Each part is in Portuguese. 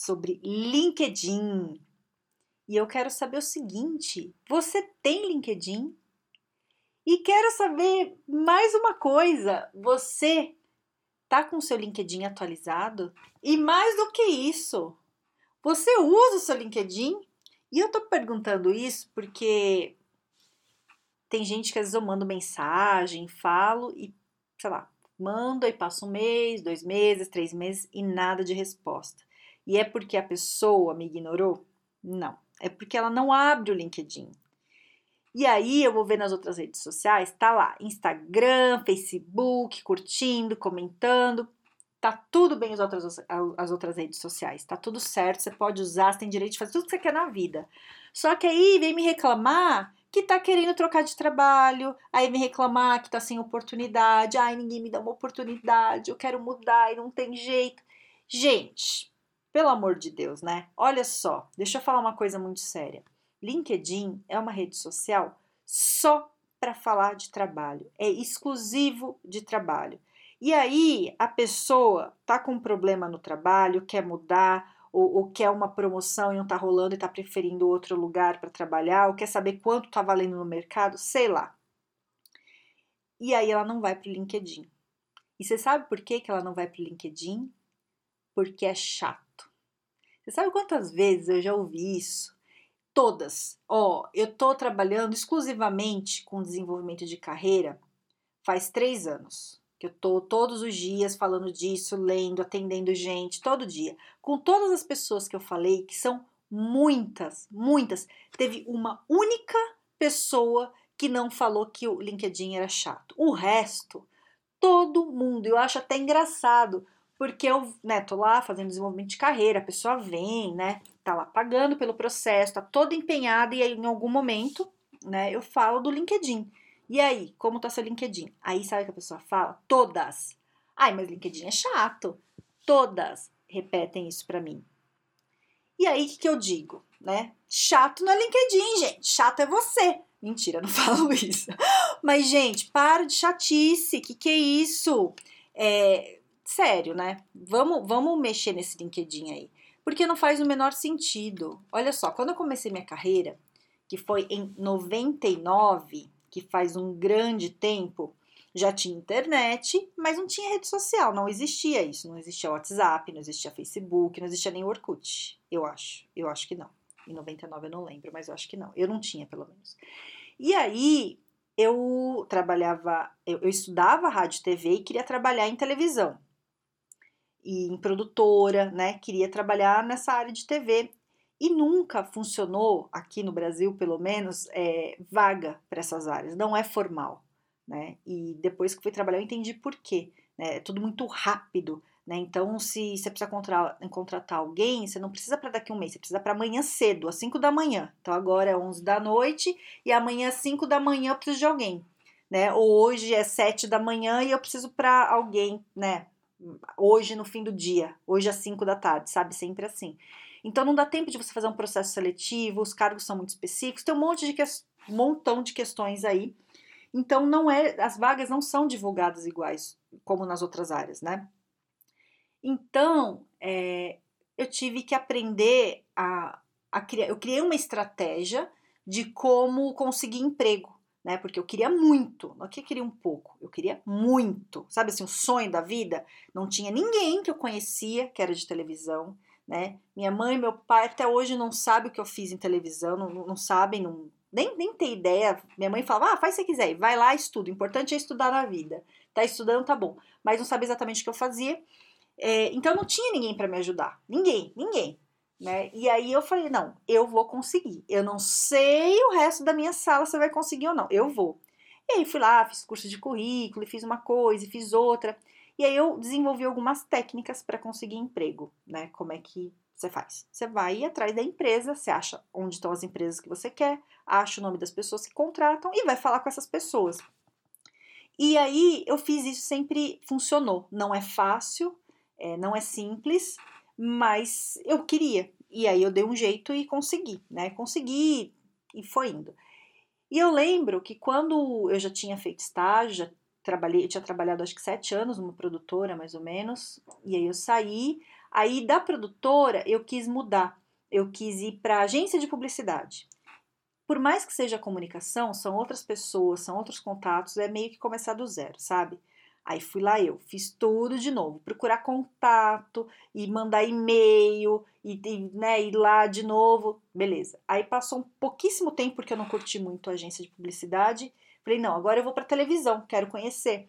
sobre LinkedIn. E eu quero saber o seguinte: você tem LinkedIn? E quero saber mais uma coisa: você tá com o seu LinkedIn atualizado? E mais do que isso, você usa o seu LinkedIn? E eu tô perguntando isso porque tem gente que às vezes eu mando mensagem, falo e, sei lá, mando e passa um mês, dois meses, três meses e nada de resposta. E é porque a pessoa me ignorou? Não. É porque ela não abre o LinkedIn. E aí eu vou ver nas outras redes sociais, tá lá, Instagram, Facebook, curtindo, comentando. Tá tudo bem as outras, as outras redes sociais, tá tudo certo, você pode usar, você tem direito de fazer tudo que você quer na vida. Só que aí vem me reclamar que tá querendo trocar de trabalho, aí vem reclamar que tá sem oportunidade, ai, ninguém me dá uma oportunidade, eu quero mudar e não tem jeito. Gente, pelo amor de Deus, né? Olha só, deixa eu falar uma coisa muito séria. LinkedIn é uma rede social só para falar de trabalho, é exclusivo de trabalho. E aí a pessoa tá com um problema no trabalho, quer mudar, ou, ou quer uma promoção e não tá rolando e tá preferindo outro lugar para trabalhar, ou quer saber quanto tá valendo no mercado, sei lá. E aí ela não vai para o LinkedIn. E você sabe por que, que ela não vai para o LinkedIn? Porque é chato. Você sabe quantas vezes eu já ouvi isso? Todas. Ó, oh, eu tô trabalhando exclusivamente com desenvolvimento de carreira faz três anos. Que eu tô todos os dias falando disso, lendo, atendendo gente, todo dia. Com todas as pessoas que eu falei, que são muitas, muitas, teve uma única pessoa que não falou que o LinkedIn era chato. O resto, todo mundo. Eu acho até engraçado porque eu, né, tô lá fazendo desenvolvimento de carreira, a pessoa vem, né, tá lá pagando pelo processo, tá toda empenhada e aí em algum momento, né, eu falo do LinkedIn. E aí, como tá seu LinkedIn? Aí sabe o que a pessoa fala? Todas. Ai, mas LinkedIn é chato. Todas repetem isso para mim. E aí, o que, que eu digo, né? Chato não é LinkedIn, gente. Chato é você. Mentira, não falo isso. Mas, gente, para de chatice. Que que é isso? É, sério, né? Vamos, vamos mexer nesse LinkedIn aí. Porque não faz o menor sentido. Olha só, quando eu comecei minha carreira, que foi em 99, que faz um grande tempo, já tinha internet, mas não tinha rede social, não existia isso. Não existia WhatsApp, não existia Facebook, não existia nem Orkut. Eu acho, eu acho que não. Em 99 eu não lembro, mas eu acho que não. Eu não tinha, pelo menos. E aí eu trabalhava, eu, eu estudava rádio e TV e queria trabalhar em televisão e em produtora, né? Queria trabalhar nessa área de TV. E nunca funcionou, aqui no Brasil pelo menos, é, vaga para essas áreas, não é formal. Né? E depois que fui trabalhar eu entendi por quê. Né? É tudo muito rápido. Né? Então, se você precisa contratar, contratar alguém, você não precisa para daqui um mês, você precisa para amanhã cedo, às 5 da manhã. Então, agora é 11 da noite e amanhã às 5 da manhã eu preciso de alguém. Né? Ou hoje é 7 da manhã e eu preciso para alguém, né? Hoje no fim do dia, hoje às 5 da tarde, sabe? Sempre assim. Então não dá tempo de você fazer um processo seletivo, os cargos são muito específicos, tem um monte de que... um montão de questões aí. Então não é, as vagas não são divulgadas iguais como nas outras áreas, né? Então é, eu tive que aprender a, a criar, eu criei uma estratégia de como conseguir emprego né? Porque eu queria muito, não é que eu queria um pouco, eu queria muito, sabe assim, o sonho da vida. Não tinha ninguém que eu conhecia que era de televisão, né? Minha mãe e meu pai até hoje não sabem o que eu fiz em televisão, não, não sabem, não, nem, nem tem ideia. Minha mãe falava, ah, faz se quiser, vai lá, estuda. O importante é estudar na vida. Tá estudando, tá bom. Mas não sabe exatamente o que eu fazia. É, então não tinha ninguém para me ajudar. Ninguém, ninguém né? E aí eu falei, não, eu vou conseguir. Eu não sei o resto da minha sala se vai conseguir ou não. Eu vou. E aí fui lá, fiz curso de currículo, fiz uma coisa, fiz outra. E aí eu desenvolvi algumas técnicas para conseguir emprego, né? Como é que você faz? Você vai atrás da empresa, você acha onde estão as empresas que você quer, acha o nome das pessoas que contratam e vai falar com essas pessoas. E aí eu fiz isso, sempre funcionou. Não é fácil, é, não é simples, mas eu queria. E aí eu dei um jeito e consegui, né? Consegui e foi indo. E eu lembro que quando eu já tinha feito estágio, já trabalhei, tinha trabalhado acho que sete anos numa produtora, mais ou menos, e aí eu saí. Aí da produtora eu quis mudar, eu quis ir para agência de publicidade. Por mais que seja comunicação, são outras pessoas, são outros contatos, é meio que começar do zero, sabe? Aí fui lá eu, fiz tudo de novo, procurar contato e mandar e-mail e, e né, ir lá de novo, beleza. Aí passou um pouquíssimo tempo porque eu não curti muito a agência de publicidade. Falei, não, agora eu vou para televisão, quero conhecer.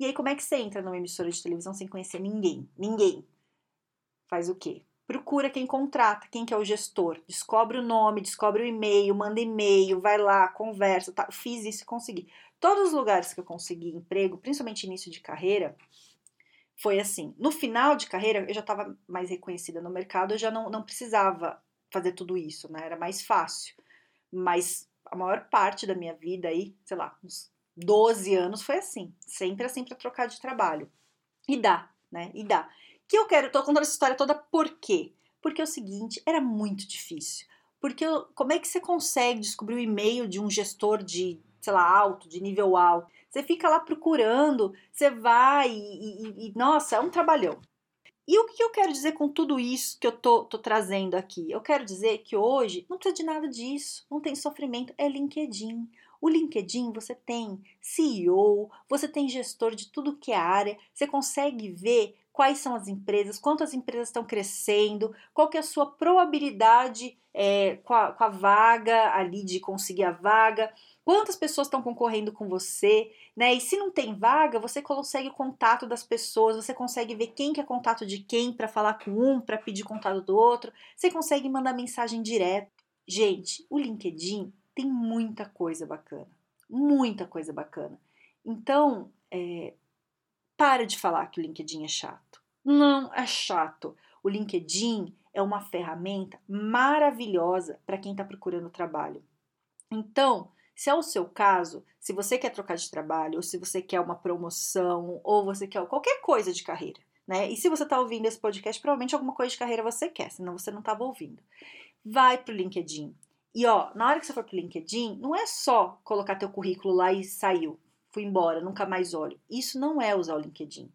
E aí como é que você entra numa emissora de televisão sem conhecer ninguém? Ninguém faz o quê? Procura quem contrata, quem que é o gestor, descobre o nome, descobre o e-mail, manda e-mail, vai lá, conversa, tá? Fiz isso e consegui. Todos os lugares que eu consegui emprego, principalmente início de carreira, foi assim. No final de carreira, eu já estava mais reconhecida no mercado, eu já não, não precisava fazer tudo isso, né? Era mais fácil. Mas a maior parte da minha vida aí, sei lá, uns 12 anos foi assim. Sempre assim para trocar de trabalho. E dá, né? E dá que eu quero, tô contando essa história toda por quê? Porque é o seguinte, era muito difícil. Porque eu, como é que você consegue descobrir o e-mail de um gestor de, sei lá, alto, de nível alto? Você fica lá procurando, você vai e, e, e nossa, é um trabalhão. E o que eu quero dizer com tudo isso que eu tô, tô, trazendo aqui? Eu quero dizer que hoje não precisa de nada disso, não tem sofrimento, é LinkedIn. O LinkedIn você tem CEO, você tem gestor de tudo que é área, você consegue ver quais são as empresas, quantas empresas estão crescendo, qual que é a sua probabilidade é, com, a, com a vaga ali de conseguir a vaga, quantas pessoas estão concorrendo com você, né? E se não tem vaga, você consegue o contato das pessoas, você consegue ver quem que é contato de quem para falar com um, para pedir contato do outro, você consegue mandar mensagem direta. Gente, o LinkedIn tem muita coisa bacana, muita coisa bacana. Então, é, para de falar que o LinkedIn é chato. Não é chato. O LinkedIn é uma ferramenta maravilhosa para quem está procurando trabalho. Então, se é o seu caso, se você quer trocar de trabalho, ou se você quer uma promoção, ou você quer qualquer coisa de carreira, né? E se você está ouvindo esse podcast, provavelmente alguma coisa de carreira você quer, senão você não estava ouvindo. Vai para o LinkedIn. E ó, na hora que você for para o LinkedIn, não é só colocar teu currículo lá e saiu fui embora, nunca mais olho. Isso não é usar o LinkedIn.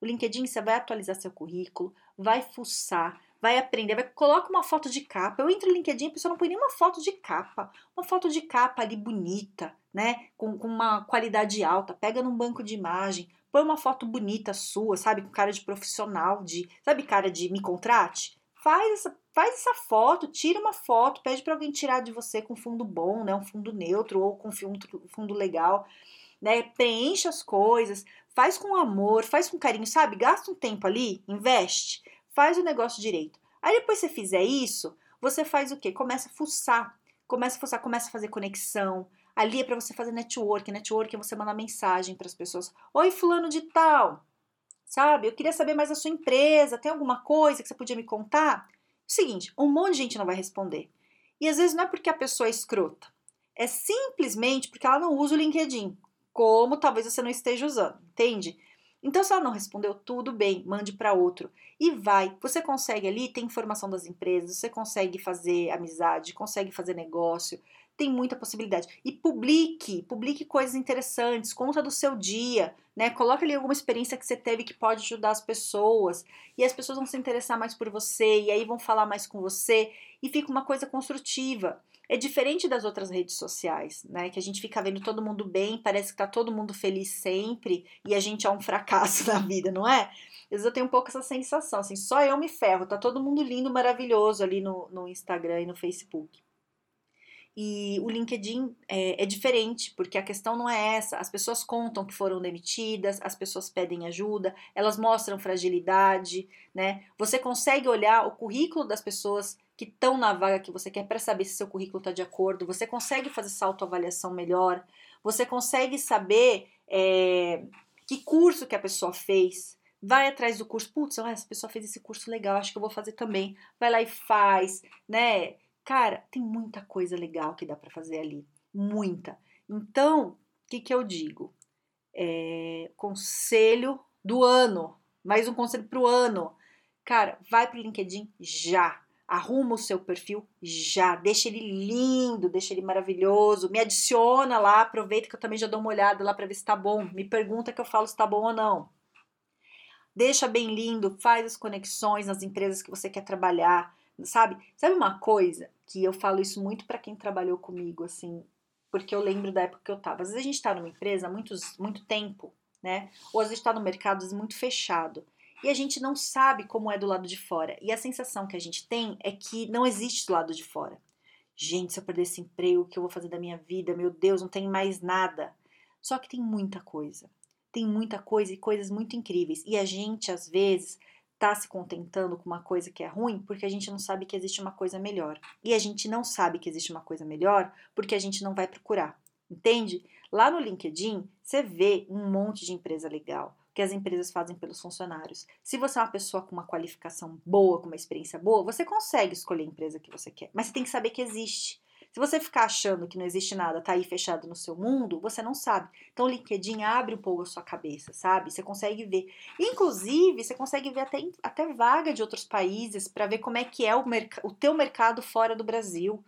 O LinkedIn você vai atualizar seu currículo, vai fuçar, vai aprender, vai coloca uma foto de capa. Eu entro no LinkedIn, a pessoa não põe nenhuma foto de capa, uma foto de capa ali bonita, né, com, com uma qualidade alta. Pega num banco de imagem, põe uma foto bonita sua, sabe, com cara de profissional, de, sabe, cara de me contrate. Faz essa, faz essa foto, tira uma foto, pede para alguém tirar de você com fundo bom, né, um fundo neutro ou com fundo, fundo legal né? Preenche as coisas, faz com amor, faz com carinho, sabe? Gasta um tempo ali, investe, faz o negócio direito. Aí depois você fizer isso, você faz o quê? Começa a fuçar, começa a fuçar, começa a fazer conexão. Ali é para você fazer network, network é você mandar mensagem para as pessoas. Oi, fulano de tal, sabe? Eu queria saber mais da sua empresa, tem alguma coisa que você podia me contar? Seguinte, um monte de gente não vai responder. E às vezes não é porque a pessoa é escrota, é simplesmente porque ela não usa o LinkedIn como talvez você não esteja usando, entende? Então, se ela não respondeu, tudo bem, mande para outro. E vai. Você consegue ali ter informação das empresas, você consegue fazer amizade, consegue fazer negócio, tem muita possibilidade. E publique, publique coisas interessantes, conta do seu dia, né? Coloque ali alguma experiência que você teve que pode ajudar as pessoas. E as pessoas vão se interessar mais por você, e aí vão falar mais com você, e fica uma coisa construtiva. É diferente das outras redes sociais, né? Que a gente fica vendo todo mundo bem, parece que tá todo mundo feliz sempre e a gente é um fracasso na vida, não é? Às vezes eu tenho um pouco essa sensação, assim, só eu me ferro, tá todo mundo lindo, maravilhoso ali no, no Instagram e no Facebook. E o LinkedIn é, é, diferente, porque a questão não é essa. As pessoas contam que foram demitidas, as pessoas pedem ajuda, elas mostram fragilidade, né? Você consegue olhar o currículo das pessoas que estão na vaga que você quer para saber se seu currículo está de acordo, você consegue fazer essa autoavaliação melhor, você consegue saber é, que curso que a pessoa fez, Vai atrás do curso. Putz, essa pessoa fez esse curso legal, acho que eu vou fazer também. Vai lá e faz, né? Cara, tem muita coisa legal que dá para fazer ali. Muita. Então, o que, que eu digo? É, conselho do ano. Mais um conselho pro ano. Cara, vai pro LinkedIn já. Arruma o seu perfil já. Deixa ele lindo, deixa ele maravilhoso. Me adiciona lá, aproveita que eu também já dou uma olhada lá para ver se tá bom. Me pergunta que eu falo se tá bom ou não. Deixa bem lindo, faz as conexões nas empresas que você quer trabalhar, sabe? Sabe uma coisa que eu falo isso muito para quem trabalhou comigo, assim, porque eu lembro da época que eu tava. Às vezes a gente tá numa empresa há muitos, muito tempo, né? Ou às vezes tá no mercado muito fechado. E a gente não sabe como é do lado de fora. E a sensação que a gente tem é que não existe do lado de fora. Gente, se eu perder esse emprego, o que eu vou fazer da minha vida? Meu Deus, não tem mais nada. Só que tem muita coisa. Tem muita coisa e coisas muito incríveis. E a gente, às vezes, tá se contentando com uma coisa que é ruim porque a gente não sabe que existe uma coisa melhor. E a gente não sabe que existe uma coisa melhor porque a gente não vai procurar. Entende? Lá no LinkedIn, você vê um monte de empresa legal que as empresas fazem pelos funcionários. Se você é uma pessoa com uma qualificação boa, com uma experiência boa, você consegue escolher a empresa que você quer, mas você tem que saber que existe. Se você ficar achando que não existe nada, tá aí fechado no seu mundo, você não sabe. Então o LinkedIn abre um pouco a sua cabeça, sabe? Você consegue ver. Inclusive, você consegue ver até, até vaga de outros países para ver como é que é o, o teu mercado fora do Brasil.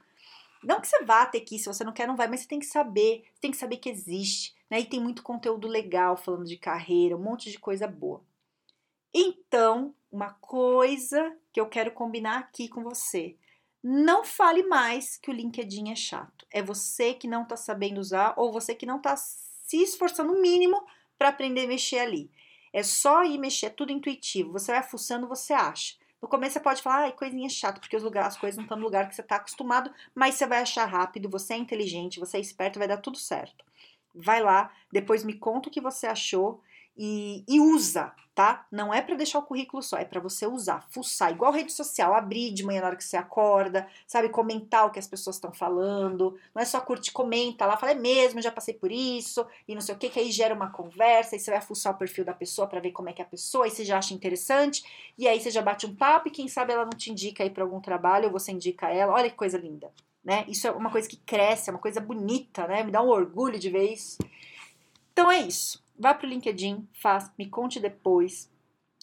Não que você vá ter que ir, se você não quer, não vai, mas você tem que saber, você tem que saber que existe. Né? E tem muito conteúdo legal falando de carreira, um monte de coisa boa. Então, uma coisa que eu quero combinar aqui com você. Não fale mais que o LinkedIn é chato. É você que não está sabendo usar ou você que não está se esforçando o mínimo para aprender a mexer ali. É só ir mexer, é tudo intuitivo. Você vai fuçando, você acha. No começo você pode falar, ai, coisinha chata, porque os lugares, as coisas não estão no lugar que você está acostumado, mas você vai achar rápido, você é inteligente, você é esperto, vai dar tudo certo. Vai lá, depois me conta o que você achou e, e usa, tá? Não é para deixar o currículo só, é para você usar, fuçar, igual rede social, abrir de manhã na hora que você acorda, sabe? Comentar o que as pessoas estão falando. Não é só curte, comenta lá, fala, é mesmo, já passei por isso, e não sei o que, que aí gera uma conversa, e você vai fuçar o perfil da pessoa para ver como é que é a pessoa, e você já acha interessante, e aí você já bate um papo, e quem sabe ela não te indica aí para algum trabalho, ou você indica ela. Olha que coisa linda né? Isso é uma coisa que cresce, é uma coisa bonita, né? Me dá um orgulho de ver isso. Então é isso. Vá pro LinkedIn, faz, me conte depois.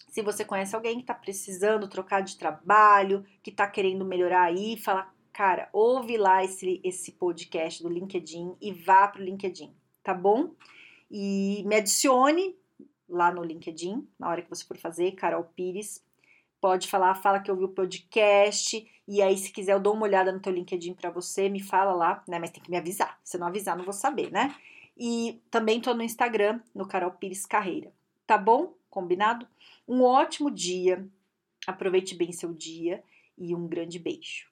Se você conhece alguém que está precisando trocar de trabalho, que está querendo melhorar aí, fala, cara, ouve lá esse, esse podcast do LinkedIn e vá pro LinkedIn, tá bom? E me adicione lá no LinkedIn, na hora que você for fazer, Carol Pires. Pode falar, fala que ouviu o podcast e aí, se quiser, eu dou uma olhada no teu LinkedIn para você, me fala lá, né? Mas tem que me avisar. Se não avisar, não vou saber, né? E também tô no Instagram, no Carol Pires Carreira. Tá bom? Combinado? Um ótimo dia. Aproveite bem seu dia e um grande beijo.